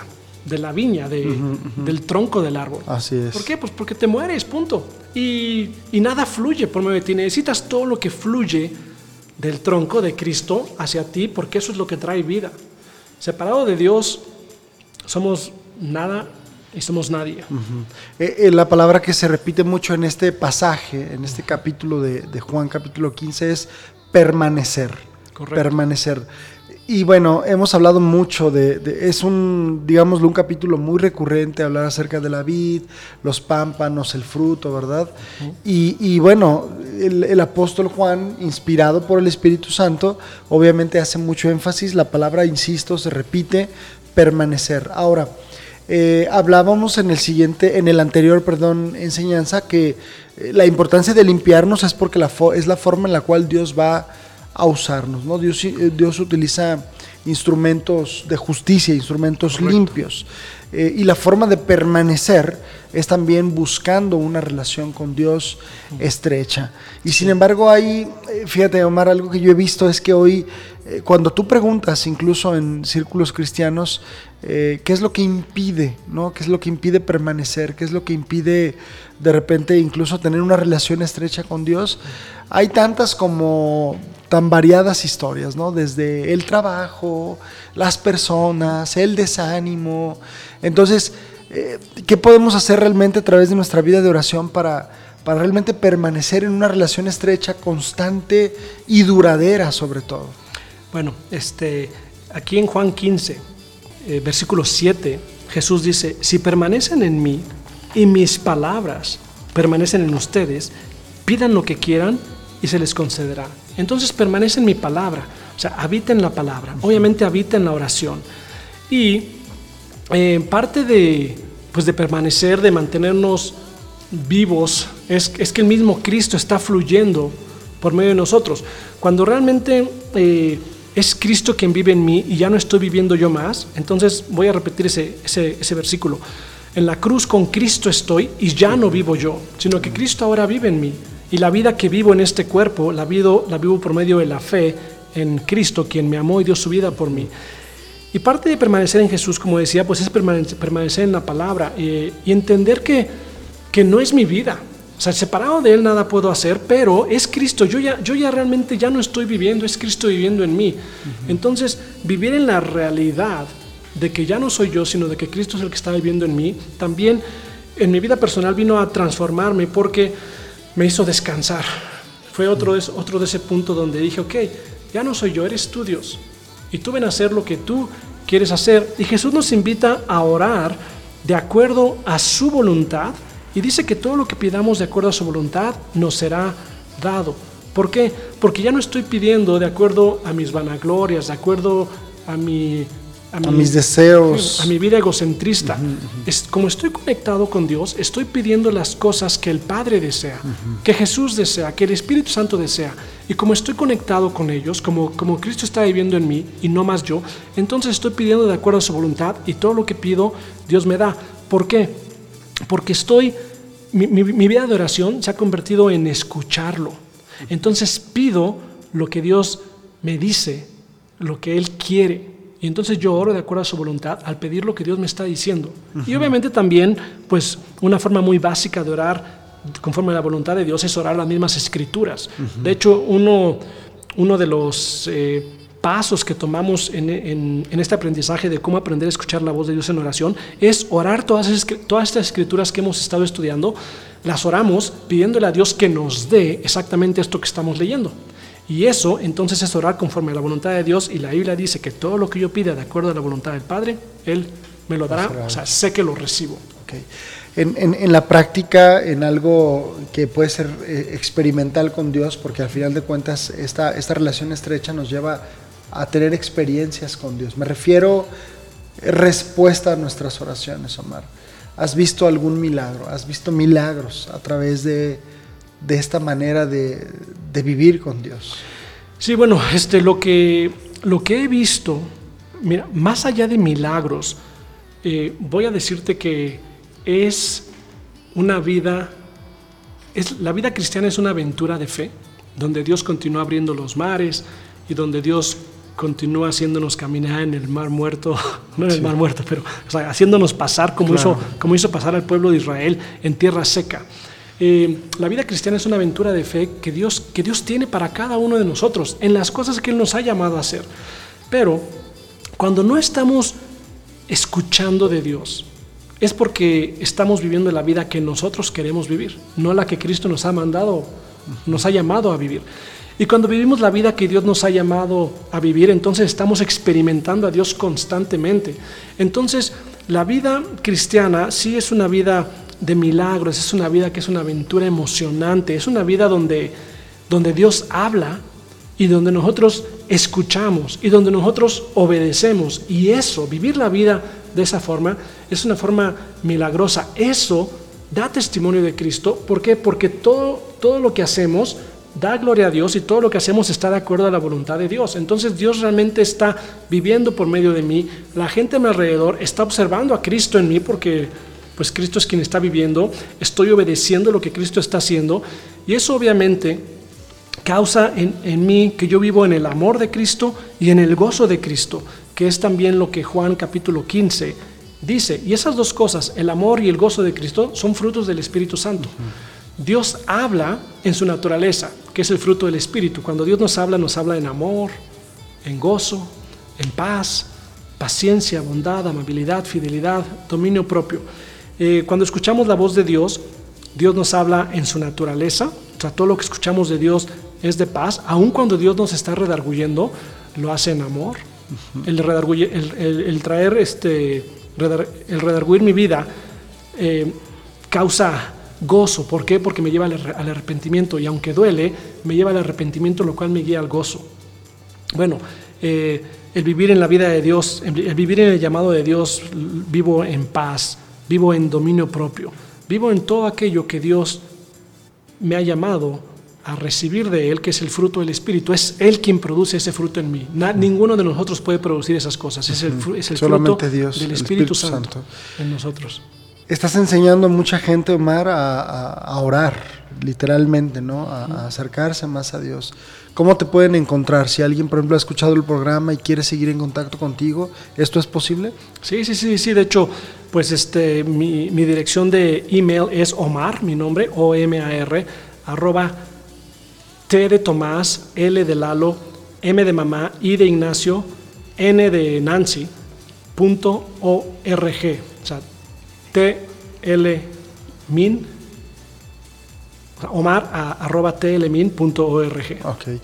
de la viña, de- del tronco del árbol. Así es. ¿Por qué? Pues porque te mueres, punto. Y, y nada fluye por medio de ti. Necesitas todo lo que fluye del tronco de Cristo hacia ti, porque eso es lo que trae vida. Separado de Dios, somos nada y somos nadie. Eh, eh, la palabra que se repite mucho en este pasaje, en este capítulo de, de Juan, capítulo 15, es permanecer. Correcto. Permanecer. Y bueno, hemos hablado mucho de, de- es un, digámoslo, un capítulo muy recurrente, hablar acerca de la vid, los pámpanos, el fruto, ¿verdad? y, y bueno, el, el apóstol Juan, inspirado por el Espíritu Santo, obviamente hace mucho énfasis, la palabra, insisto, se repite, permanecer. Ahora, eh, hablábamos en el siguiente, en el anterior, perdón, enseñanza que eh, la importancia de limpiarnos es porque la fo- es la forma en la cual Dios va a usarnos, ¿no? Dios, eh, Dios utiliza instrumentos de justicia, instrumentos limpios. Eh, y la forma de permanecer es también buscando una relación con Dios estrecha. Y sin embargo, hay, eh, fíjate, Omar, algo que yo he visto es que hoy, eh, cuando tú preguntas, incluso en círculos cristianos, eh, qué es lo que impide, ¿no? ¿Qué es lo que impide permanecer? ¿Qué es lo que impide de repente incluso tener una relación estrecha con Dios? Hay tantas como tan variadas historias, ¿no? Desde el trabajo, las personas, el desánimo, Entonces, eh, ¿qué podemos hacer realmente a través de nuestra vida de oración para, para realmente permanecer en una relación estrecha, constante y duradera sobre todo? Bueno, este, aquí en Juan 15, eh, versículo 7, Jesús dice, si permanecen en mí y mis palabras permanecen en ustedes, pidan lo que quieran y se les concederá. Entonces permanece en mi palabra, o sea, habita en la palabra, obviamente habita en la oración. Y eh, parte de, pues de permanecer, de mantenernos vivos, es, es, que el mismo Cristo está fluyendo por medio de nosotros. Cuando realmente eh, es Cristo quien vive en mí y ya no estoy viviendo yo más, entonces voy a repetir ese, ese, versículo. En la cruz con Cristo estoy y ya no vivo yo, sino que Cristo ahora vive en mí. Y la vida que vivo en este cuerpo, la vivo, la vivo por medio de la fe en Cristo, quien me amó y dio su vida por mí. Y parte de permanecer en Jesús, como decía, pues es permanecer en la palabra y, y entender que, que no es mi vida. O sea, separado de Él nada puedo hacer, pero es Cristo. Yo ya, yo ya realmente ya no estoy viviendo, es Cristo viviendo en mí. Entonces, vivir en la realidad de que ya no soy yo, sino de que Cristo es el que está viviendo en mí, también en mi vida personal vino a transformarme porque me hizo descansar. Fue otro de, otro de ese punto donde dije, ok, ya no soy yo, eres tú Dios. Y tú ven a hacer lo que tú quieres hacer. Y Jesús nos invita a orar de acuerdo a su voluntad. Y dice que todo lo que pidamos de acuerdo a su voluntad nos será dado. ¿Por qué? Porque ya no estoy pidiendo de acuerdo a mis vanaglorias, de acuerdo a mi a, mis deseos, a mi vida egocentrista. Es, como estoy conectado con Dios, estoy pidiendo las cosas que el Padre desea, que Jesús desea, que el Espíritu Santo desea. Y como estoy conectado con ellos, como, como Cristo está viviendo en mí y no más yo, entonces estoy pidiendo de acuerdo a su voluntad y todo lo que pido, Dios me da. ¿Por qué? Porque estoy, mi, mi vida de oración se ha convertido en escucharlo. Entonces pido lo que Dios me dice, lo que Él quiere. Y entonces yo oro de acuerdo a su voluntad al pedir lo que Dios me está diciendo. Y obviamente también, pues, una forma muy básica de orar conforme a la voluntad de Dios es orar las mismas escrituras. De hecho, uno, uno de los eh, pasos que tomamos en, en, en, este aprendizaje de cómo aprender a escuchar la voz de Dios en oración es orar todas, todas estas escrituras que hemos estado estudiando, las oramos pidiéndole a Dios que nos dé exactamente esto que estamos leyendo. Y eso entonces es orar conforme a la voluntad de Dios y la Biblia dice que todo lo que yo pida de acuerdo a la voluntad del Padre, Él me lo dará, o sea, sé que lo recibo. Okay. En, en, en, la práctica, en algo que puede ser eh, experimental con Dios, porque al final de cuentas esta, esta relación estrecha nos lleva a tener experiencias con Dios. Me refiero respuesta a nuestras oraciones, Omar. ¿Has visto algún milagro? ¿Has visto milagros a través de, de esta manera de, de, vivir con Dios? Sí, bueno, este, lo, que, lo que he visto, mira, más allá de milagros, eh, voy a decirte que es una vida, es, la vida cristiana es una aventura de fe, donde Dios continúa abriendo los mares y donde Dios continúa haciéndonos caminar en el mar muerto, no en el sí. mar muerto, pero o sea, haciéndonos pasar como, claro. hizo, como hizo pasar al pueblo de Israel en tierra seca. Eh, la vida cristiana es una aventura de fe que Dios, que Dios tiene para cada uno de nosotros, en las cosas que Él nos ha llamado a hacer. Pero cuando no estamos escuchando de Dios, es porque estamos viviendo la vida que nosotros queremos vivir, no la que Cristo nos ha mandado, nos ha llamado a vivir. Y cuando vivimos la vida que Dios nos ha llamado a vivir, entonces estamos experimentando a Dios constantemente. Entonces, la vida cristiana sí es una vida de milagros, es una vida que es una aventura emocionante, es una vida donde, donde Dios habla y donde nosotros escuchamos y donde nosotros obedecemos. Y eso, vivir la vida de esa forma, es una forma milagrosa. Eso da testimonio de Cristo. ¿Por qué? Porque todo, todo lo que hacemos da gloria a Dios y todo lo que hacemos está de acuerdo a la voluntad de Dios. Entonces Dios realmente está viviendo por medio de mí. La gente a mi alrededor está observando a Cristo en mí porque pues Cristo es quien está viviendo, estoy obedeciendo lo que Cristo está haciendo y eso obviamente causa en, en, mí que yo vivo en el amor de Cristo y en el gozo de Cristo, que es también lo que Juan capítulo 15 dice. Y esas dos cosas, el amor y el gozo de Cristo, son frutos del Espíritu Santo. Dios habla en su naturaleza, que es el fruto del Espíritu. Cuando Dios nos habla, nos habla en amor, en gozo, en paz, paciencia, bondad, amabilidad, fidelidad, dominio propio. Eh, cuando escuchamos la voz de Dios, Dios nos habla en su naturaleza, o sea, todo lo que escuchamos de Dios es de paz, aun cuando Dios nos está redarguyendo, lo hace en amor. el, el, traer, este, el redarguir mi vida eh, causa gozo. ¿Por qué? Porque me lleva al arrepentimiento y aunque duele, me lleva al arrepentimiento, lo cual me guía al gozo. Bueno, eh, el vivir en la vida de Dios, el vivir en el llamado de Dios, vivo en paz, vivo en dominio propio, vivo en todo aquello que Dios me ha llamado a recibir de Él, que es el fruto del Espíritu. Es Él quien produce ese fruto en mí. ninguno de nosotros puede producir esas cosas. Es el, es el fruto del Espíritu, Santo, en nosotros. Estás enseñando a mucha gente, Omar, a, orar, literalmente, ¿no? A, acercarse más a Dios. ¿Cómo te pueden encontrar? Si alguien, por ejemplo, ha escuchado el programa y quiere seguir en contacto contigo, ¿esto es posible? Sí, sí, sí, sí. De hecho, pues este, mi, dirección de email es Omar, mi nombre, O-M-A-R, arroba T de Tomás, L de Lalo, M de mamá, I de Ignacio, N de Nancy, punto O-R-G. O sea, tlmin omar a, arroba tlmin.org. Okay.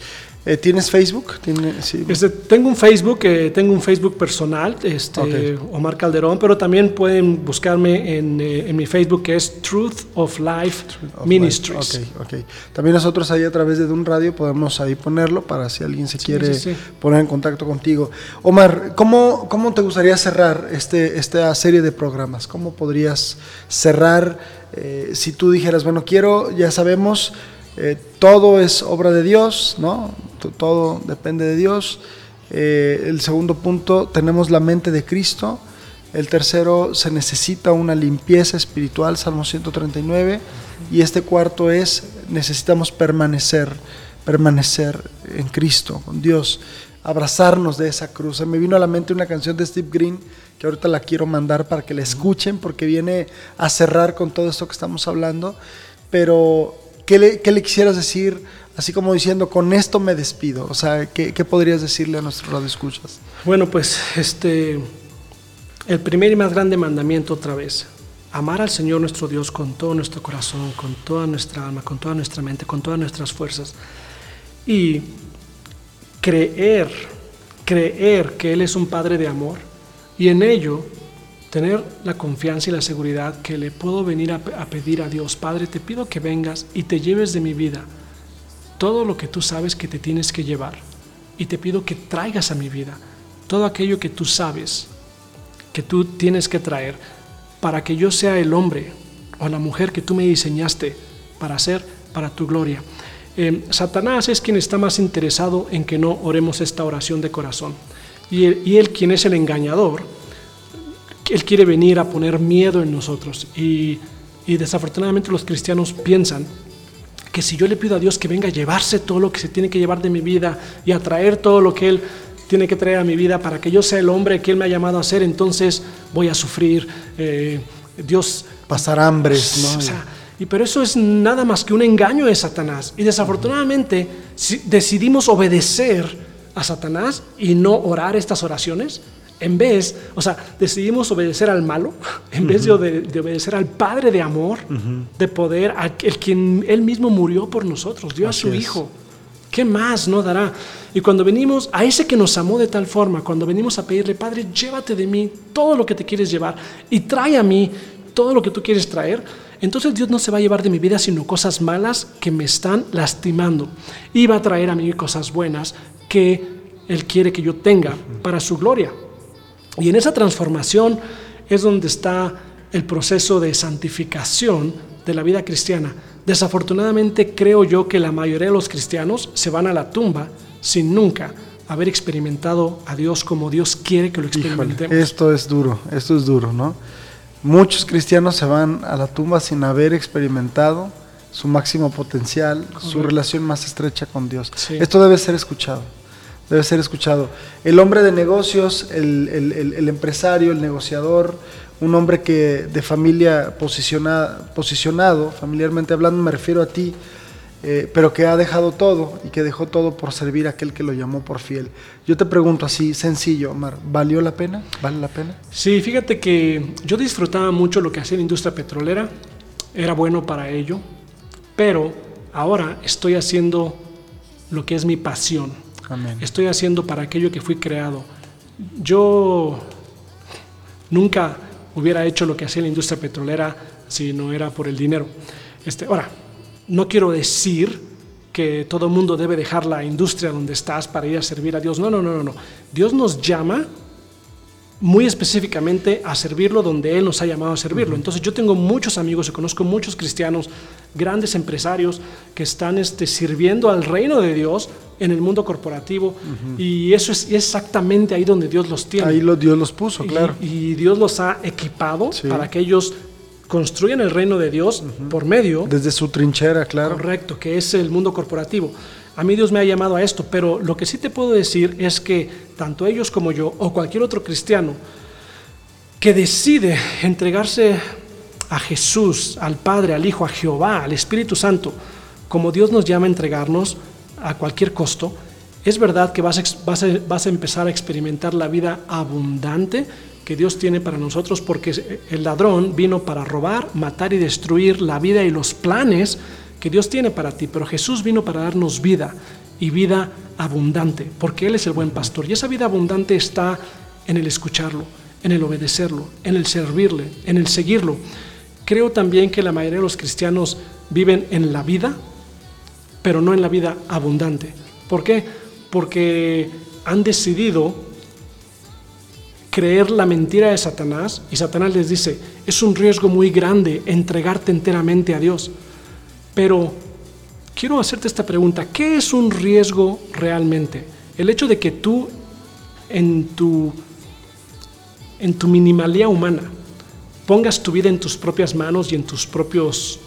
Eh, ¿Tienes Facebook? Este, tengo un Facebook, eh, tengo un Facebook personal, este, Omar Calderón, pero también pueden buscarme en, eh, mi Facebook que es Truth of Life Ministries. También nosotros ahí a través de un radio podemos ahí ponerlo para si alguien se quiere poner en contacto contigo. Omar, ¿cómo, cómo te gustaría cerrar este, esta serie de programas? ¿Cómo podrías cerrar si tú dijeras, bueno, quiero, ya sabemos, eh, todo es obra de Dios, ¿no? Todo depende de Dios. Eh, el segundo punto, tenemos la mente de Cristo. El tercero, se necesita una limpieza espiritual, Salmo 139. Y este cuarto es, necesitamos permanecer, permanecer en Cristo, con Dios, abrazarnos de esa cruz. me vino a la mente una canción de Steve Green que ahorita la quiero mandar para que la escuchen porque viene a cerrar con todo esto que estamos hablando. Pero ¿qué le, quisieras decir? Así como diciendo, con esto me despido. O sea, ¿qué, qué podrías decirle a nuestros radioescuchas? Bueno, pues este, el primer y más grande mandamiento otra vez, amar al Señor nuestro Dios con todo nuestro corazón, con toda nuestra alma, con toda nuestra mente, con todas nuestras fuerzas. Y creer, creer que Él es un Padre de amor y en ello tener la confianza y la seguridad que le puedo venir a, pedir a Dios, Padre, te pido que vengas y te lleves de mi vida todo lo que tú sabes que te tienes que llevar. Y te pido que traigas a mi vida todo aquello que tú sabes que tú tienes que traer para que yo sea el hombre o la mujer que tú me diseñaste para ser para tu gloria. Eh, Satanás es quien está más interesado en que no oremos esta oración de corazón. Y y él quien es el engañador, él quiere venir a poner miedo en nosotros. Y, desafortunadamente los cristianos piensan que si yo le pido a Dios que venga a llevarse todo lo que se tiene que llevar de mi vida y a traer todo lo que Él tiene que traer a mi vida para que yo sea el hombre que Él me ha llamado a ser, entonces voy a sufrir. Eh, Dios... Pasar hambre, y pero eso es nada más que un engaño de Satanás. Y desafortunadamente, si decidimos obedecer a Satanás y no orar estas oraciones, en vez, o sea, decidimos obedecer al malo, en vez de, obedecer al Padre de amor, de poder, el quien Él mismo murió por nosotros, dio a su Hijo. ¿Qué más no dará? Y cuando venimos a ese que nos amó de tal forma, cuando venimos a pedirle, Padre, llévate de mí todo lo que te quieres llevar y trae a mí todo lo que tú quieres traer, entonces Dios no se va a llevar de mi vida sino cosas malas que me están lastimando. Y va a traer a mí cosas buenas que Él quiere que yo tenga para su gloria. Y en esa transformación es donde está el proceso de santificación de la vida cristiana. Desafortunadamente creo yo que la mayoría de los cristianos se van a la tumba sin nunca haber experimentado a Dios como Dios quiere que lo experimentemos. esto es duro, esto es duro, ¿no? Muchos cristianos se van a la tumba sin haber experimentado su máximo potencial, su relación más estrecha con Dios. Esto debe ser escuchado debe ser escuchado. El hombre de negocios, el, empresario, el negociador, un hombre que de familia posicionado, familiarmente hablando, me refiero a ti, eh, pero que ha dejado todo y que dejó todo por servir a aquel que lo llamó por fiel. Yo te pregunto así, sencillo, Omar, ¿valió la pena? ¿Vale la pena? Sí, fíjate que yo disfrutaba mucho lo que hacía la industria petrolera, era bueno para ello, pero ahora estoy haciendo lo que es mi pasión. Amén. Estoy haciendo para aquello que fui creado. Yo nunca hubiera hecho lo que hacía la industria petrolera si no era por el dinero. Este, ahora, no quiero decir que todo el mundo debe dejar la industria donde estás para ir a servir a Dios. No, no, no, no, no. Dios nos llama muy específicamente a servirlo donde Él nos ha llamado a servirlo. Entonces yo tengo muchos amigos y conozco muchos cristianos, grandes empresarios que están este, sirviendo al reino de Dios en el mundo corporativo y eso es exactamente ahí donde Dios los tiene. Ahí lo, Dios los puso, claro. Y, Dios los ha equipado Sí. para que ellos construyan el reino de Dios por medio Desde su trinchera, claro. Correcto, que es el mundo corporativo. A mí Dios me ha llamado a esto, pero lo que sí te puedo decir es que tanto ellos como yo o cualquier otro cristiano que decide entregarse a Jesús, al Padre, al Hijo, a Jehová, al Espíritu Santo, como Dios nos llama a entregarnos a cualquier costo, es verdad que vas a, vas vas a empezar a experimentar la vida abundante que Dios tiene para nosotros, porque el ladrón vino para robar, matar y destruir la vida y los planes que Dios tiene para ti, pero Jesús vino para darnos vida y vida abundante, porque Él es el buen pastor. Y esa vida abundante está en el escucharlo, en el obedecerlo, en el servirle, en el seguirlo. Creo también que la mayoría de los cristianos viven en la vida, pero no en la vida abundante. ¿Por qué? Porque han decidido creer la mentira de Satanás y Satanás les dice, es un riesgo muy grande entregarte enteramente a Dios. Pero quiero hacerte esta pregunta, ¿qué es un riesgo realmente? El hecho de que tú en tu, en tu minimalía humana pongas tu vida en tus propias manos y en tus propios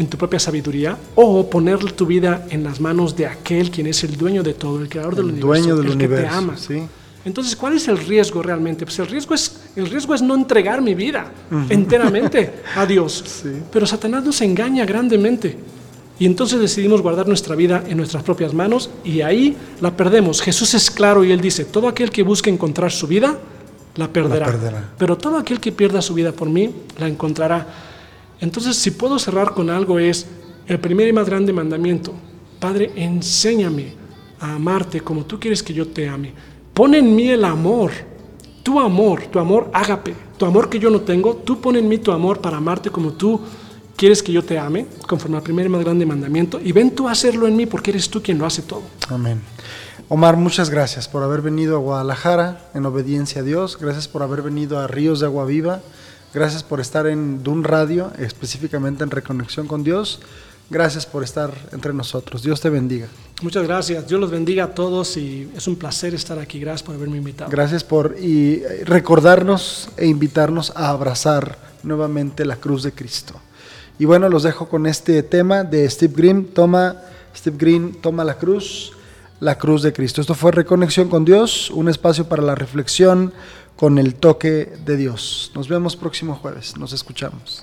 en tu propia sabiduría o poner tu vida en las manos de aquel quien es el dueño de todo, el creador del El universo, dueño del el que te universo, ama. sí. Entonces, ¿cuál es el riesgo realmente? Pues el riesgo es, el riesgo es no entregar mi vida enteramente a Dios. Sí. Pero Satanás nos engaña grandemente. Y entonces decidimos guardar nuestra vida en nuestras propias manos y ahí la perdemos. Jesús es claro y él dice, todo aquel que busque encontrar su vida, la perderá. perderá. Pero todo aquel que pierda su vida por mí, la encontrará. Entonces, si puedo cerrar con algo es el primer y más grande mandamiento. Padre, enséñame a amarte como tú quieres que yo te ame. Pon en mí el amor, tu amor, tu amor ágape, tu amor que yo no tengo, tú pon en mí tu amor para amarte como tú quieres que yo te ame, conforme al primer y más grande mandamiento, y ven tú a hacerlo en mí porque eres tú quien lo hace todo. Amén. Omar, muchas gracias por haber venido a Guadalajara en obediencia a Dios. Gracias por haber venido a Ríos de Agua Viva. Gracias por estar en Dun Radio, específicamente en Reconexión con Dios. Gracias por estar entre nosotros. Dios te bendiga. Muchas gracias, Dios los bendiga a todos y es un placer estar aquí. Gracias por haberme invitado. Gracias por y eh, recordarnos e invitarnos a abrazar nuevamente la cruz de Cristo. Y bueno, los dejo con este tema de Steve Green. Toma, Steve Green, toma la cruz, la cruz de Cristo. Esto fue Reconexión con Dios, un espacio para la reflexión con el toque de Dios. Nos vemos próximo jueves. Nos escuchamos.